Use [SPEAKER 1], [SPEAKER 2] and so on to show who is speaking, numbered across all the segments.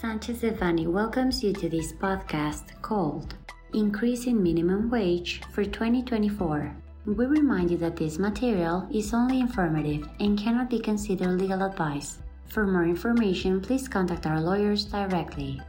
[SPEAKER 1] Sanchez Devanny welcomes you to this podcast called Increasing Minimum Wage for 2024. We remind you that this material is only informative and cannot be considered legal advice. For more information, please contact our lawyers directly.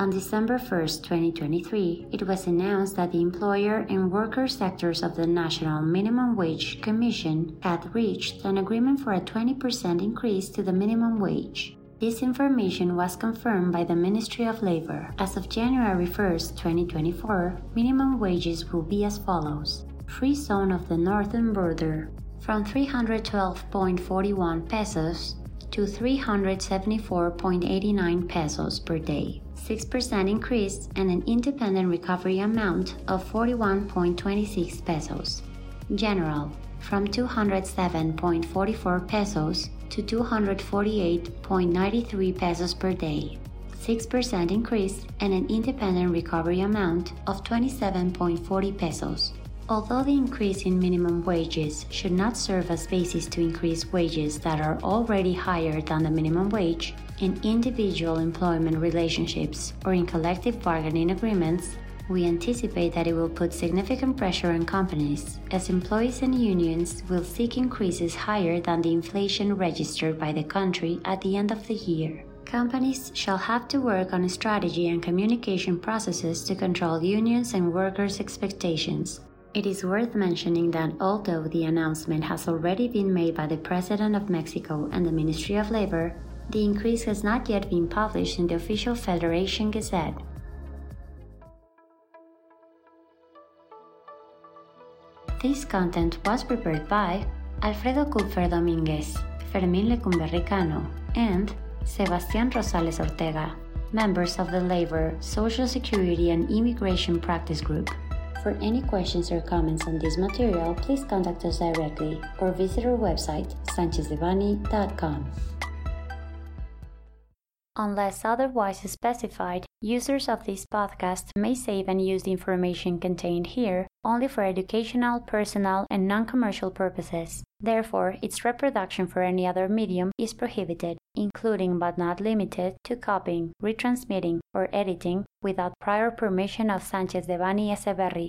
[SPEAKER 1] On December 1, 2023, it was announced that the employer and worker sectors of the National Minimum Wage Commission had reached an agreement for a 20% increase to the minimum wage. This information was confirmed by the Ministry of Labor. As of January 1, 2024, minimum wages will be as follows Free Zone of the Northern Border from 312.41 pesos to 374.89 pesos per day. 6% increase and an independent recovery amount of 41.26 pesos. General from 207.44 pesos to 248.93 pesos per day. 6% increase and an independent recovery amount of 27.40 pesos. Although the increase in minimum wages should not serve as basis to increase wages that are already higher than the minimum wage, in individual employment relationships or in collective bargaining agreements, we anticipate that it will put significant pressure on companies, as employees and unions will seek increases higher than the inflation registered by the country at the end of the year. Companies shall have to work on strategy and communication processes to control unions and workers' expectations. It is worth mentioning that although the announcement has already been made by the President of Mexico and the Ministry of Labor, the increase has not yet been published in the official Federation Gazette. This content was prepared by Alfredo Kupfer Dominguez, Fermín Lecumberri Cano, and Sebastián Rosales Ortega, members of the Labor, Social Security, and Immigration Practice Group. For any questions or comments on this material, please contact us directly or visit our website, sanchezdevanny.com. Unless otherwise specified, users of this podcast may save and use the information contained here only for educational, personal, and non commercial purposes. Therefore, its reproduction for any other medium is prohibited, including but not limited to copying, retransmitting, or editing without prior permission of Sanchez Devanny Eseverri,